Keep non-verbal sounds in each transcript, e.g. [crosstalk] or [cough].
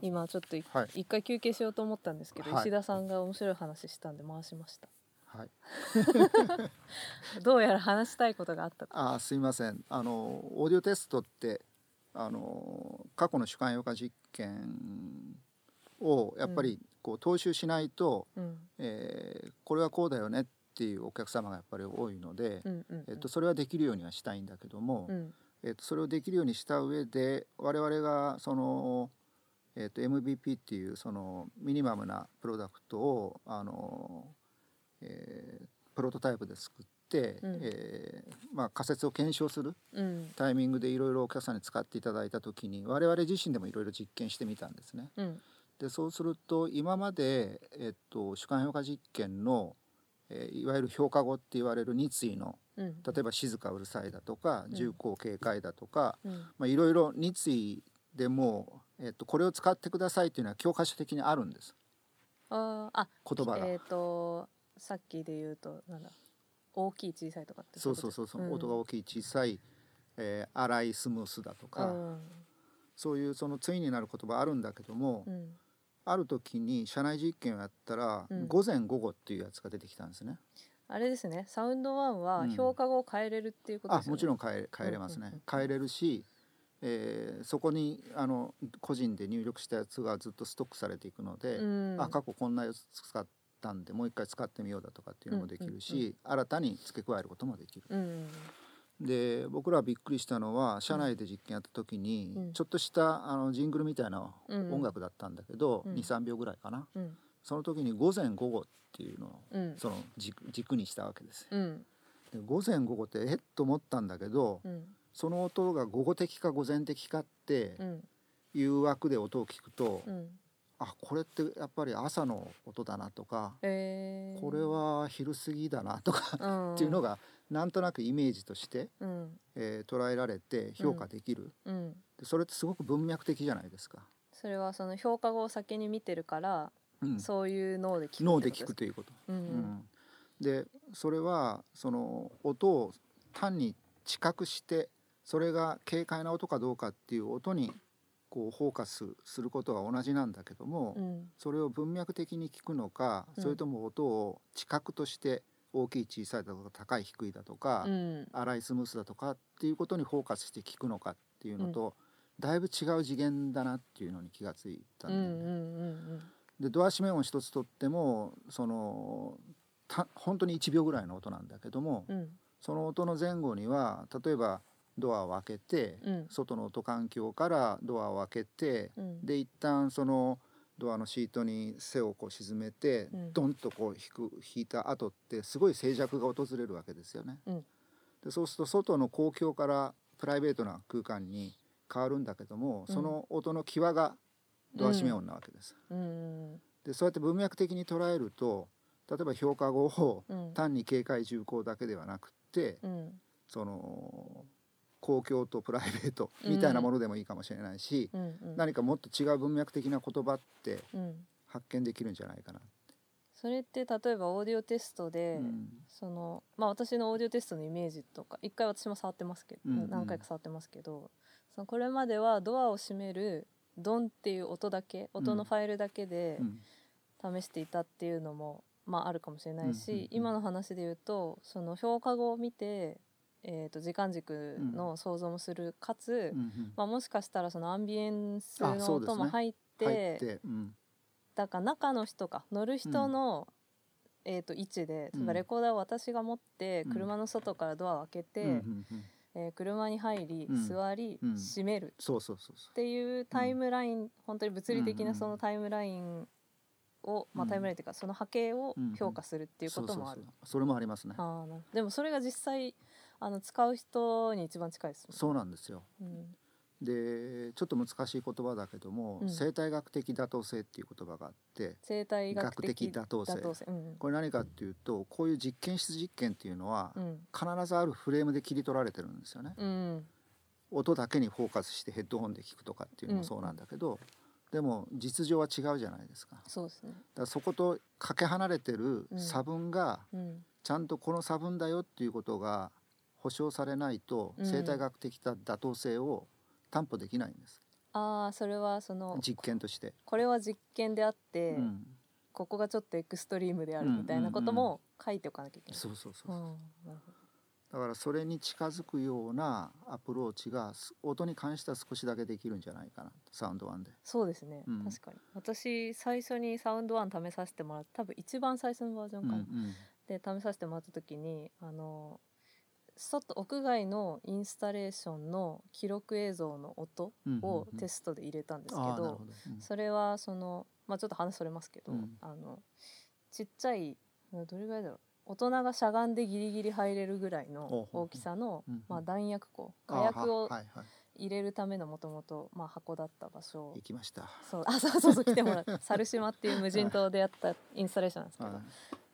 今ちょっと一、はい。一回休憩しようと思ったんですけど、はい。石田さんが面白い話したんで回しました。はい。[laughs] どうやら話したいことがあったと。あーすいません。あのオーディオテストってあの過去の主観評価実験をやっぱりこう踏襲しないと、うん。えーこれはこうだよねっていうお客様がやっぱり多いので、うんうん。えっと、それはできるようにはしたいんだけども、うん。えっと、それをできるようにした上で我々がその、えっと、MVP っていうそのミニマムなプロダクトをあの、えープロトタイプで作って、うん。えーまあ、仮説を検証するうん。タイミングでいろいろお客さんに使っていただいた時に我々自身でもいろいろ実験してみたんですね。うん。でそうすると今まで、えっと、主観評価実験の、えーいわゆる評価語って言われる2対のうん。例えば静かうるさいだとかうん。重厚警戒だとか、いろいろ2対でも、えっと、これを使ってくださいっていうのは教科書的にあるんです。あーあ言葉が。えっ、とさっきで言うとなんだ。大きい小さいとかってそうそうそうそう、ん。音が大きい小さい、えー荒いスムースだとか、うん。そういうその対になる言葉あるんだけども、うん。ある時に社内実験をやったら、うん。午前午後っていうやつが出てきたんですね。あれですね。サウンドワンはうん。評価後を変えれるっていうことですよね、あもちろん変え変えれますね、変えれるし、えーそこにあの個人で入力したやつがずっとストックされていくので、うん。あ過去こんなやつ使ったんでもう一回使ってみようだとかっていうのもできるし、うんうん新たに付け加えることもできる。うん。で僕らびっくりしたのは社内で実験やった時に、うん。ちょっとしたあのジングルみたいなうん。音楽だったんだけど、うん。23秒ぐらいかな。うん。その時に午前午後っていうのをうん。その軸軸にしたわけです。で午前午後ってえっ？と思ったんだけど、うんその音が午後的か午前的かってうん。いう枠で音を聞くと、うん。あこれってやっぱり朝の音だなとか、えー、これは昼過ぎだなとかうん。っていうのがなんとなくイメージとして、うん。えー捉えられて評価できる、うん。でそれってすごく文脈的じゃないですか。それはその評価後を先に見てるから、うん、そういう脳で聞く脳で聞くということ。うんうん。でそれはその音を単に知覚してそれが軽快な音かどうかっていう音にこうフォーカスすることは同じなんだけども、うん。それを文脈的に聞くのか、うん。それとも音を知覚として大きい小さいだとか高い低いだとか、うん。荒いスムースだとかっていうことにフォーカスして聞くのかっていうのと、だいぶ違う次元だなっていうのに気がついたんうんうだよね。んうん。でドア閉め音一つとってもそのた本当に1秒ぐらいの音なんだけども、その音の前後には例えばドアを開けて、うん。外の音環境からドアを開けて、うん。で一旦そのドアのシートに背をこう沈めて、うん。ドンとこう引く引いた後ってすごい静寂が訪れるわけですよね。うん。でそうすると外の公共からプライベートな空間に変わるんだけども、うん。その音の際がドア閉め音なわけです。うん。でそうやって文脈的に捉えると例えば評価後をうん。単に警戒重厚だけではなくって、うん。その公共とプライベートみたいなものでもいいかもしれないし、うんうん。何かもっと違う文脈的な言葉ってうん。発見できるんじゃないかな。それって例えばオーディオテストで、うん。そのまあ私のオーディオテストのイメージとか一回私も触ってますけど、うんうん。何回か触ってますけどそのこれまではドアを閉めるドンっていう音だけ音のファイルだけでうん。試していたっていうのも、まああるかもしれないし、うんうんうん今の話で言うとその評価後を見て、えー、と時間軸の想像もする、かつ、うんうん。まあ、もしかしたらそのアンビエンスの音も入って入って、うん。だから中の人か乗る人の、えー、と位置で例えばうんレコーダーを私が持ってうん。車の外からドアを開けて、うんうんうん。えー車に入り、うん。座り、うん。閉める。っていうタイムライン、本当に物理的うんうなん。そのタイムラインを、まあ、うんタイムラインっていうかその波形をうんうん。評価するっていうこともある。それもありますね。あでもそれが実際あの使う人に一番近いですもんそうなんですよ。うん。でちょっと難しい言葉だけども、うん。生態学的妥当性っていう言葉があって生態学学的的妥当性。うん。これ何かっていうとこういう実験室実験っていうのは、うん。必ずあるフレームで切り取られてるんですよね。うん。音だけにフォーカスしてヘッドホンで聞くとかっていうのもそうなんだけど、でも実情は違うじゃないですか。そうですね。らそことかけ離れてるうん。差分がうん。ちゃんとこの差分だよっていうことが保証されないとうん。生態学的な妥当性を担保できないんです。ああそれはその実験として。これは実験であって、うん、ここがちょっとエクストリームであるみたいなことも書いておかなきゃいけない。そうそうそうだからそれに近づくようなアプローチがす音に関しては少しだけできるんじゃないかな。サウンドワンで。そうですね、うん。確かに。私最初にサウンドワン試させてもらった多分一番最初のバージョンかな、うんうん。で試させてもらった時にあの外屋外のインスタレーションの記録映像の音をうんテストで入れたんですけどそれはそのまあちょっと話それますけど、うん。あのちっちゃいどれぐらいだろう大人がしゃがんでギリギリ入れるぐらいの大きさのまあ、弾薬庫あ火薬を入れるためのもともとまあ箱だった場所。行きました。そうあそうそうそう来てもらった [laughs] 猿島っていう無人島でやったインスタレーションなんですけど、はい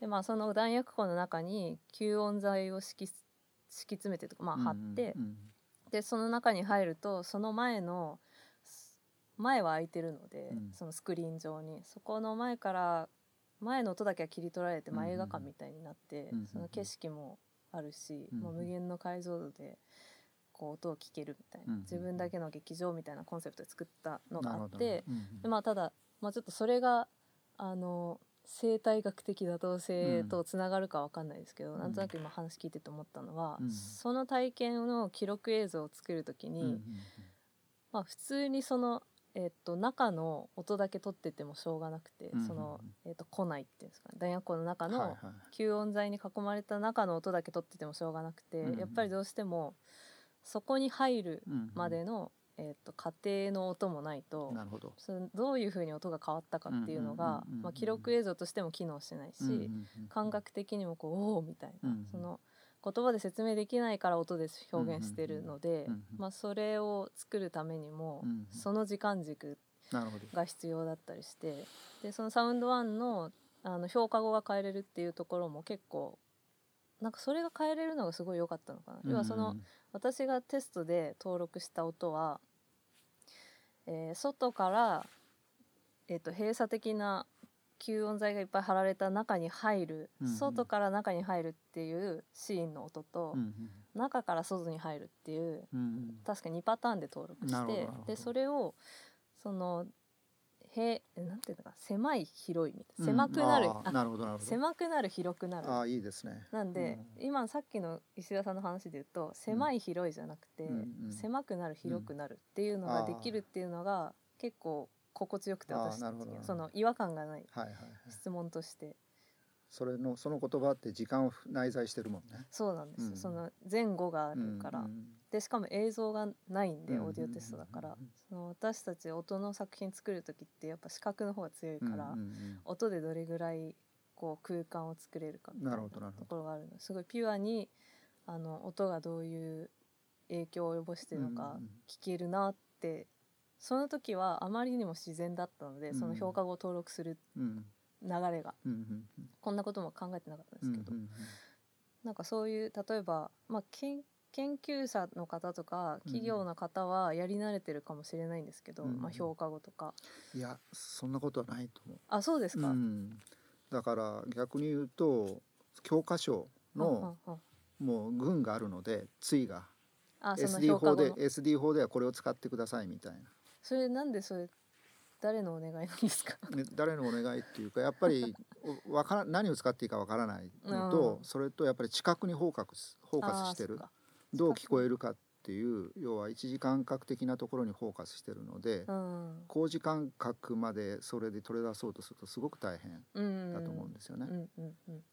でまあその弾薬庫の中に吸音材を敷き敷き詰めてとかまあ貼って、でその中に入るとその前のす前は空いてるので、うん。そのスクリーン上に。そこの前から前の音だけは切り取られて、ま映画館みたいになって、その景色もあるし、もう無限の解像度でこう音を聞けるみたいな、自分だけの劇場みたいなコンセプトで作ったのがあって、まあただ、まあ、ちょっとそれがあの生態学的妥当性とつながるかわかんないですけど、うん。なんとなく今話聞いてて思ったのは、うん。その体験の記録映像を作る時に、うんうんまあ普通にその、えっと中の音だけ取っててもしょうがなくて、うんうんその、えっと庫内っていうんですかね。弾薬庫の中のうんはいはい。吸音材に囲まれた中の音だけ取っててもしょうがなくて、うんうんやっぱりどうしてもそこに入るうんうんまでの、えっと過程の音もないと。なるほど。そのどういうふうに音が変わったかっていうのが記録映像としても機能しないし、うんうんうん感覚的にもこうおおみたいな、うんうんその言葉で説明できないから音で表現してるので、うんうんまあ、それを作るためにも、うんうんその時間軸。が必要だったりしてでそのサウンドワンのあの評価語が変えれるっていうところも結構なんかそれが変えれるのがすごい良かったのかな。要はその私がテストで登録した音は、えー外から、えー、と閉鎖的な吸音材がいっぱい貼られた中に入る、うんうん。外から中に入るっていうシーンの音と、うんうん中から外に入るっていううんうん。確か2パターンで登録してでそれをそのへなんていうのか狭い広いみたいなうん狭くなる、なるほどなるほど。狭くなる広くなる。ああいいですね。なんで、今さっきの石田さんの話で言うと狭い広いじゃなくて、うんうん狭くなる広くなるっていうのができるっていうのが結構心地よくて私たちその違和感がないはいはいはい。質問として。それのその言葉って時間を内在してるもんね。そうなんですその前後があるから、うんうんでしかも映像がないんでうんオーディオテストだから、その私たち音の作品作る時ってやっぱ視覚の方が強いから、音でどれぐらいこう空間を作れるかみたいなところがあるの。ですごいピュアにあの音がどういう影響を及ぼしてるのか聞けるなってその時はあまりにも自然だったので、うん。その評価語を登録するうん。流れが。こんなことも考えてなかったんですけど、なんかそういう例えば、まあ、研研究者の方とか企業の方はやり慣れてるかもしれないんですけど、うんまあ、評価語とか。いやそんなことはないと思う。あそうですか、うん、だから逆に言うと教科書のもう群があるので対が SD 法で SD 法ではこれを使ってくださいみたいな。それなんでそれ誰のお願いなんですか？ね誰のお願いっていうかやっぱりおわから何を使っていいかわからないのと、うん。それとやっぱり知覚にフォーカスフォーカスしてるどう聞こえるかっていう要は一時間覚的なところにフォーカスしてるので、うん。工事感覚までそれで取り出そうとするとすごく大変うんだと思うんですよね。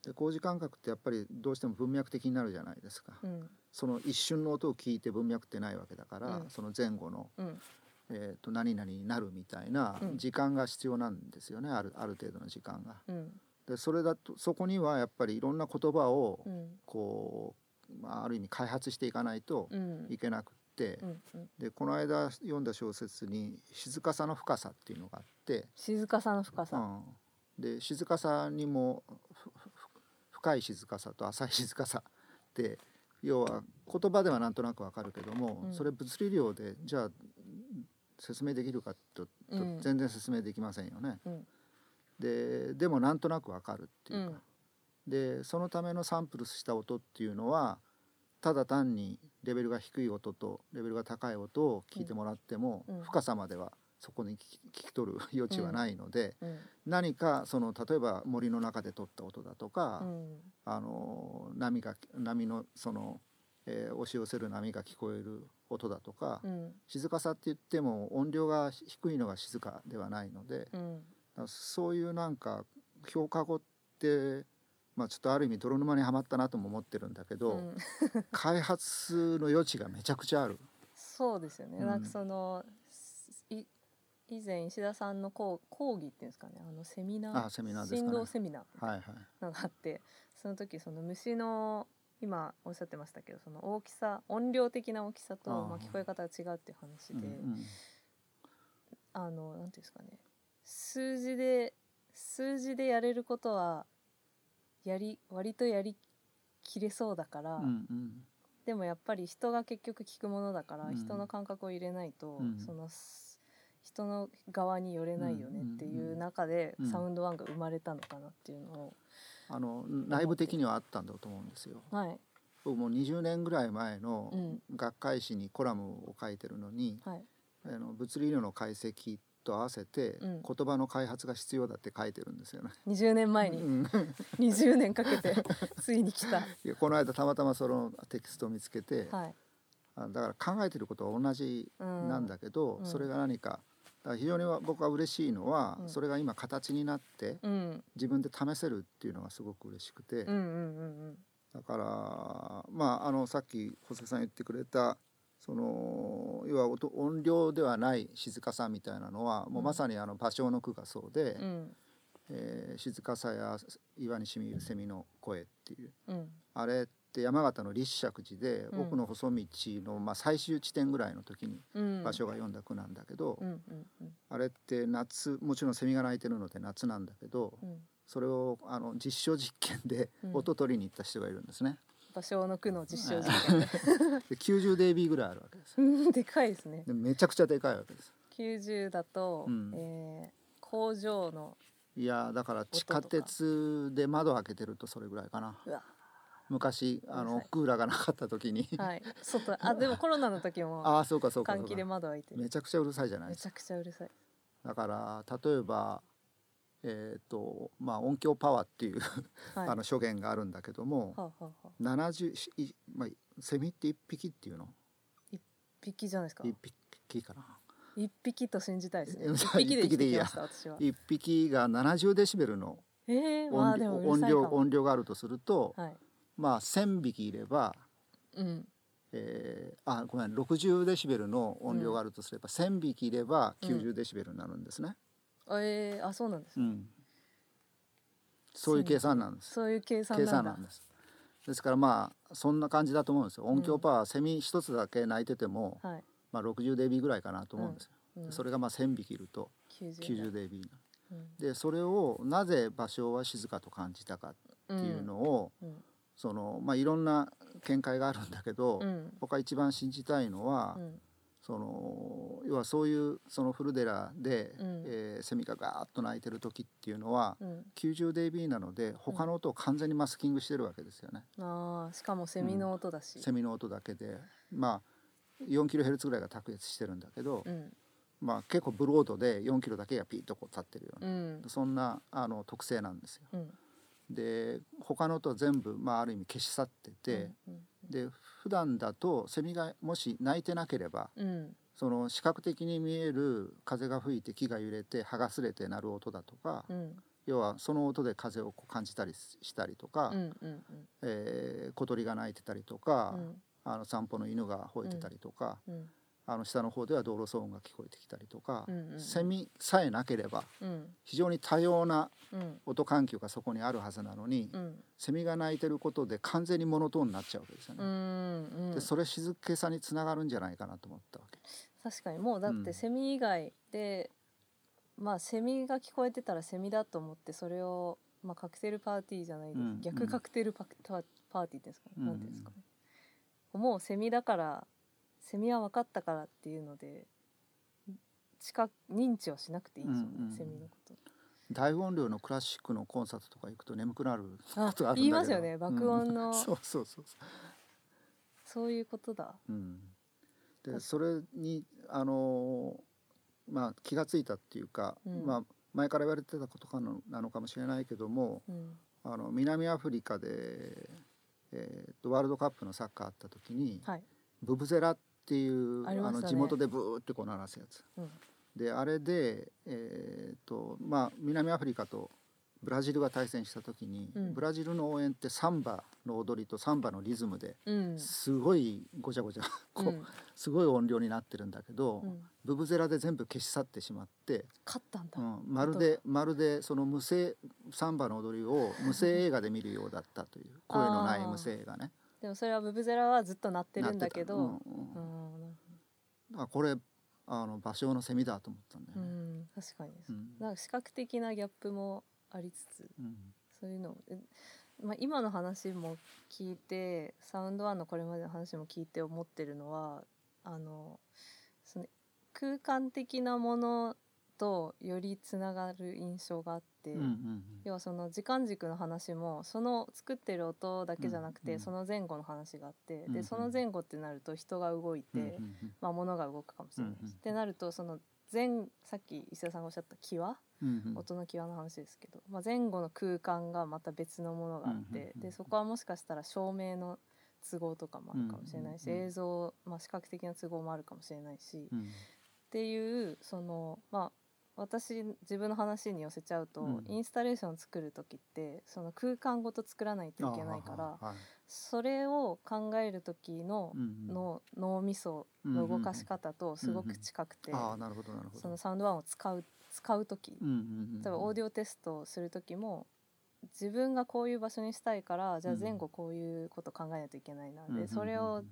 で工事感覚ってやっぱりどうしても文脈的になるじゃないですか。うん。その一瞬の音を聞いて文脈ってないわけだから、うん。その前後の、うん。えー、と何々になるみたいなうん。時間が必要なんですよね、あるある程度の時間が。うん。でそれだとそこにはやっぱりいろんな言葉をうん。こう、まあ、ある意味開発していかないとうん。いけなくって、うんうん。でこの間読んだ小説に「静かさの深さ」っていうのがあって、静かさの深さ、うん、で静かさにも深い静かさと浅い静かさって要は言葉ではなんとなくわかるけども、うん。それ物理量でじゃあ説明できるかと全然説明できませんよね。うん。ででもなんとなくわかるっていうか、うん。でそのためのサンプルした音っていうのはただ単にレベルが低い音とレベルが高い音を聞いてもらっても、うん。深さまではそこに聞き取る余地はないので、うん。何かその例えば森の中で撮った音だとか、うん。あの波が波のその、えー押し寄せる波が聞こえる音だとか、うん。静かさって言っても音量が低いのが静かではないので、そういうなんか評価語って、まあ、ちょっとある意味泥沼にはまったなとも思ってるんだけど、うん。開発の余地がめちゃくちゃある。そうですよね、うん。なんかそのい以前石田さんの講講義っていうんですかね。あのセミナー。あセミナーね。振動セミナーはいはいのがあってその時その虫の今おっしゃってましたけどその大きさ音量的な大きさとまあ、聞こえ方が違うっていう話で、うんうん。あのなんていうんですかね。数字で数字でやれることはやり割とやりきれそうだから、うんうん。でもやっぱり人が結局聞くものだから、うん。人の感覚を入れないと、うん。そのす人の側に寄れないよねっていう中で、うん。サウンドワンが生まれたのかなっていうのを、あの内部的にはあったんだと思うんですよ。はい。僕もう20年ぐらい前のうん。学会誌にコラムを書いてるのに、はい。あの物理量の解析と合わせてうん。言葉の開発が必要だって書いてるんですよね。20年前に。うん。20年かけてついに来た、[laughs] この間たまたまそのテキストを見つけて、はい。あだから考えてることは同じうん、なんだけど、うん。それが何か。だから非常に僕は嬉しいのは、うん。それが今形になってうん。自分で試せるっていうのがすごく嬉しくて、だからまああのさっき細木さん言ってくれたその要は音音量ではない静かさみたいなのは、もうまさにあの芭蕉の句がそうで、うん。うんえー静かさや岩にしみる蝉の声っていう。うん。あれって山形の立石寺でうん。奥の細道の、まあ、最終地点ぐらいの時にうん。芭蕉が読んだ句なんだけど、あれって夏もちろんセミが鳴いてるので夏なんだけどうん。それをあの実証実験でうん。音取りに行った人がいるんですね。芭蕉の句の実証実験で。[laughs] で 90dB ぐらいあるわけです。う [laughs] んでかいですね。でめちゃくちゃでかいわけです。90だと、うん。えー工場のいやだから地下鉄で窓開けてるとそれぐらいかな。昔あのクーラーがなかった時に、はい。外あでもコロナの時も [laughs] ああそうかそうかそう換気でか窓開いてる。めちゃくちゃうるさいじゃないですか。めちゃくちゃうるさい。だから例えばえっ、とまあ音響パワーっていう、はい。あの諸言があるんだけども、はあ、はあはあ、70しいまあセミって一匹っていうの？一匹じゃないですか。一匹かな。一匹と信じたいですね。うん一匹で生きてきました私は。一匹が70デシベルのえー、まあ音量音量があるとすると、はい。まあ1,000匹いれば、うん。えーあごめん60デシベルの音量があるとすれば、1,000匹いれば90デシベルになるんですね。えー、あそうなんです、うん。そういう計算なんです。そういう計算計なんだ。算なんです。ですからまあそんな感じだと思うんですよ。音響パワー、セミ一つだけ鳴いてても、はい、まあ60デビぐらいかなと思うんですよ。うん、それがまあ1,000匹いると90 90デビでそれをなぜ芭蕉は静かと感じたかっていうのを、うん。そのまあいろんな見解があるんだけど、うん。僕が一番信じたいのは、うんその要はそういうその古寺で、うん。えーセミがガーッと鳴いてる時っていうのは、うん、90dB なので他の音を完全にマスキングしてるわけですよね、あーしかもセミの音だし、セミの音だけで。まあ 4kHz ぐらいが卓越してるんだけど、うん。まあ結構ブロードで 4km だけがピッとこう立ってるよううな、ん。そんなあの特性なんですよ。うんで他の音は全部、まあ、ある意味消し去ってて、うんで普段だとセミがもし鳴いてなければうん。その視覚的に見える風が吹いて木が揺れて葉がすれて鳴る音だとか、うん。要はその音で風をこう感じたりしたりとか、うんうんうん。えー小鳥が鳴いてたりとか、うん。あの散歩の犬が吠えてたりとか、うんあの下の方では道路騒音が聞こえてきたりとか、うんうんセミさえなければうん。非常に多様なうん。音環境がそこにあるはずなのに、うん。セミが鳴いてることで完全にモノトーンになっちゃうわけですよね。うんうんでそれ静けさにつながるんじゃないかなと思ったわけ。確かにもうだっうん。てセミ以外で、まあセミが聞こえてたらセミだと思ってそれを、まあ、カクテルパーティーじゃないです、うん。逆カクテルパクパパーティーですかね、うん。なんですかね。もうセミだからセミは分かったからっていうので近く認知はしなくていいですよね、うんうんセミのこと。大音量のクラシックのコンサートとか行くと眠くなることがあるんだけど。あ言いますよね爆音の。[laughs] うんそうそうそう。そそういうことだ。うん、で確それにあのまあ気がついたっていうか、うん。まあ前から言われてたことかのなのかもしれないけどもうん。あの南アフリカで、えーとワールドカップのサッカーあった時に、はい。ブブゼラっていうあね。の地元でブーってこう鳴らすやつ。うん。であれで、えーとまあ、南アフリカとブラジルが対戦した時に、うん。ブラジルの応援ってサンバの踊りとサンバのリズムでうん。すごいごちゃごちゃこう、うんすごい音量になってるんだけど、うん。ブブゼラで全部消し去ってしまって、勝ったんだ、うん、まるでまるでその無声サンバの踊りを無声映画で見るようだったという声のない無声映画ね。でもそれはブブゼラはずっと鳴ってるんだけど、なうんうんうん。なるあこれあの芭蕉のセミだと思ったんだよほどうね。ん確かに、うん。なんか視覚的なギャップもありつつうん。そういうのえまあ、今の話も聞いてサウンドワンのこれまでの話も聞いて思ってるのはあのその空間的なものとよりつながる印象があって、うんうん要はその時間軸の話もその作ってる音だけじゃなくて、その前後の話があって、でその前後ってなると人が動いて、まあ、物が動くかもしれないし、ってなるとその前さっき石田さんがおっしゃった際音の際の話ですけど、まあ、前後の空間がまた別のものがあって、でそこはもしかしたら照明の都合とかもあるかもしれないし、映像、まあ、視覚的な都合もあるかもしれないし、っうん。ていうそのまあ私自分の話に寄せちゃうと、うん。インスタレーションを作る時ってその空間ごと作らないといけないからあはいそれを考える時のうんうん。の脳みその動かし方とすごく近くて、ああなるほどなるほど。そのサウンドワンを使う使う時、うんうんうん。例えばオーディオテストをする時も自分がこういう場所にしたいからじゃあ前後こういうこと考えないといけないな、うんうんうん。でそれを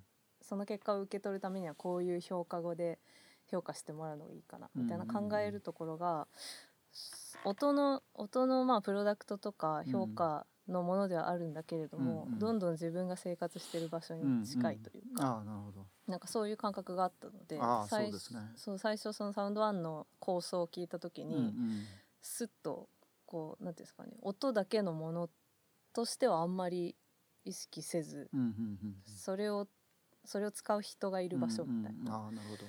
その結果を受け取るためにはこういう評価語で評価してもらうのがいいかなみたいなうん。うんうん考えるところが音の音のまあプロダクトとか評価のものではあるんだけれども、うんうんどんどん自分が生活してる場所に近いというか、ああなるほど。なんかそういう感覚があったので最そうですね。そう最初そのサウンドワンの構想を聞いた時に、うんうん。スッとこうなんていうんですかね音だけのものとしてはあんまり意識せず、うんうんうんそれをそれを使う人がいる場所みたいな、うんうんああなるほど。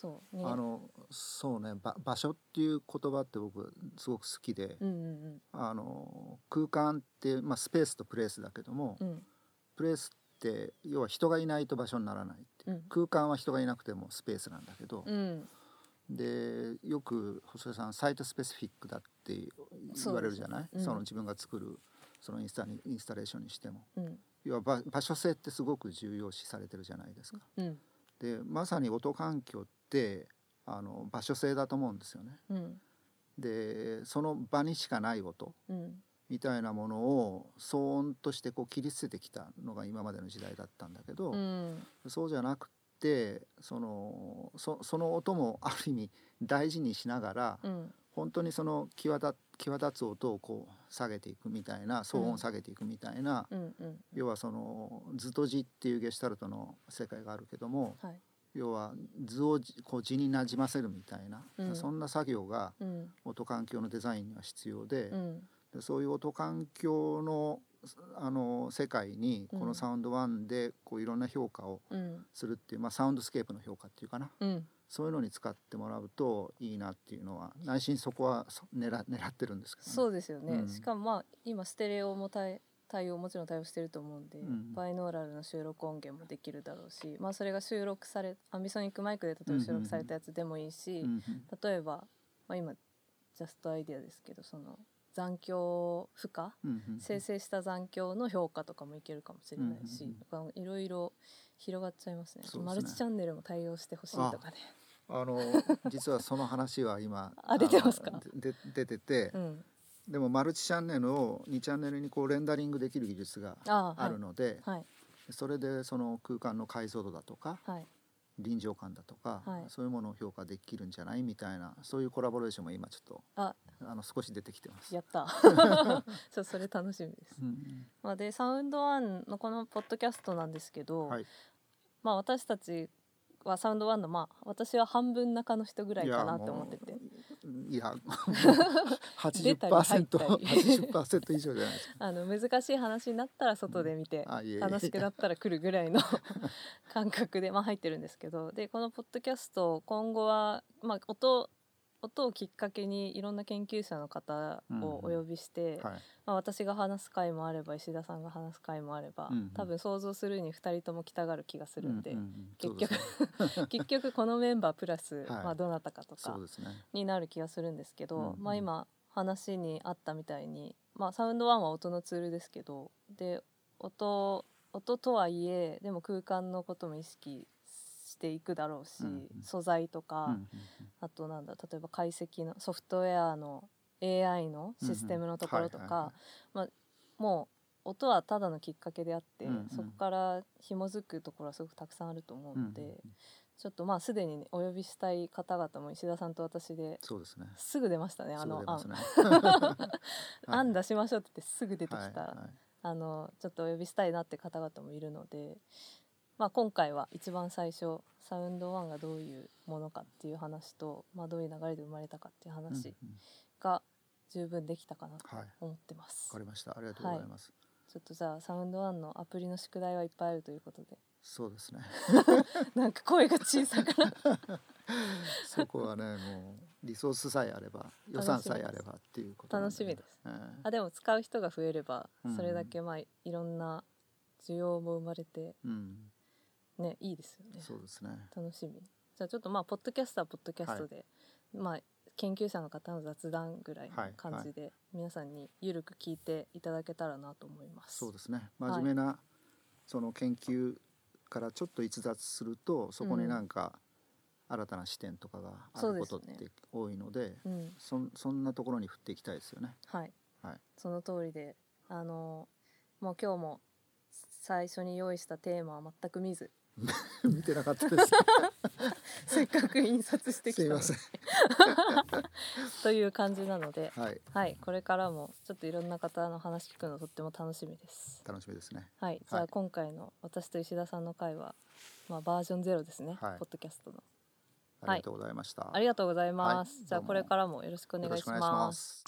そうにあのそうねば場所っていう言葉って僕すごく好きで、うんうんあの空間って、まあ、スペースとプレイスだけども、うん。うんプレイスって要は人がいないと場所にならないってう。ん。空間は人がいなくてもスペースなんだけど、うん。でよく細江さんサイトスペシフィックだって言われるじゃない？そ,、うん。の自分が作るそのインスタにインスタレーションにしても。うん。要は場場所性ってすごく重要視されてるじゃないですか。うんでまさに音環境ってあの場所性だと思うんですよね。うん。でその場にしかない音うん。みたいなものを騒音としてこう切り捨ててきたのが今までの時代だったんだけど、うん。そうじゃなくてそのそその音もある意味大事にしながら、うん本当にその際立際立つ音をこう下げていくみたいな騒音を下げていくみたいな、うん。うん要はその図と字っていうゲシュタルトの世界があるけどもはい。要は図をじこう字になじませるみたいな、うん。そんな作業がうん。音環境のデザインには必要で,、うん。でそういう音環境のあの世界にこうん。の Sound One でこういろんな評価をうん。するっていう、まあ、サウンドスケープの評価っていうかな。うん。そういうのに使ってもらうといいなっていうのは内心そこはそ狙狙ってるんですけど、ね、そうですよね、うん。しかもまあ今ステレオも対対応もちろん対応してると思うんで、うん。バイノーラルの収録音源もできるだろうし、まあ、それが収録されアンビソニックマイクで例えば収録されたやつでもいいし、うんうん。例えば、まあ、今ジャストアイデアですけどその残響負荷うんうん生成した残響の評価とかもいけるかもしれないし、うんうんいろいろ広がっちゃいますね。ね。マルチチャンネルも対応してほしいとかね。あの [laughs] 実はその話は今あ出てますか？で出てて、うん、でもマルチチャンネルを2チャンネルにこうレンダリングできる技術がああるので、はい。それでその空間の解像度だとかはい臨場感だとか、はい。そういうものを評価できるんじゃないみたいなそういうコラボレーションも今ちょっとあ。あの少し出てきてます。やった。[laughs] ちょそれ楽しみです。うんまあ、でサウンドワンのこのポッドキャストなんですけど、はい。まあ私たちはサウンドワンのまあ私は半分中の人ぐらいかなって思ってていやもういや出たり入ったり。80%以上じゃないですか。あの難しい話になったら外で見てあいえいえ。楽しくなったら来るぐらいの [laughs] 感覚で、まあ、入ってるんですけど。でこのポッドキャスト今後は、まあ、音音をきっかけにいろんな研究者の方をお呼びして、はい。まあ、私が話す回もあれば石田さんが話す回もあれば、うんうん。多分想像するに2人とも来たがる気がするんで、うんうんうん。結局 [laughs] 結局このメンバープラス、はい。まあ、どなたかとか。になる気がするんですけど、うんうん。まあ、今話にあったみたいに、まあ、サウンドワンは音のツールですけどで音音とはいえでも空間のことも意識していくだろうし、うんうん。素材とか、うんうんあとなんだ例えば解析のソフトウェアの AI のシステムのところとうんうんはい。かまあもう音はただのきっかけであって、うんうん。そこから紐づくところはすごくたくさんあると思ううんので、ちょっとまあすでに、ね、お呼びしたい方々も石田さんと私でそうですね。すぐ出ましたねあの案ね。案。[laughs] 出しましょうって言ってすぐ出てきた、はいはい。あのちょっとお呼びしたいなって方々もいるので、まあ、今回は一番最初サウンドワンがどういうものかっていう話と、まあ、どういう流れで生まれたかっていううんうん話が十分できたかなとはい。わ思ってます。かりました。ありがとうございます。ちょっとじゃあサウンドワンのアプリの宿題はいっぱいあるということでそうですね。[laughs] なんか声が小さくなっ [laughs] そこはね、もうリソースさえあれば、予算さえあればっていうこと楽しみです。うんあでも使う人が増えればうんそれだけまあいろんな需要も生まれてうん、ねいいですよね。そうですね。楽しみじゃあちょっとまあポッドキャストはポッドキャストで、まあ研究者の方の雑談ぐらいのはい感じで、皆さんにゆるく聞いていただけたらなと思います。そうですね。真面目な、その研究からちょっと逸脱すると、そこになんか新たな視点とかがあることって多いので、うん、そんそんなところに振っていきたいですよね。はい、はいその通りで、あのもう今日も最初に用意したテーマは全く見ず、[laughs] 見てなかったです。[laughs] せっかく印刷してきたのにすいません。[laughs] という感じなので、はい、はい、これからもちょっといろんな方の話聞くのとっても楽しみです。楽しみですね。はい、じゃあはい今回の私と石田さんの回は、まあ、バージョンゼロですね、はいポッドキャストの。ありがとうございました。ありがとうございます。じゃあこれからもよろしくお願いしま。す。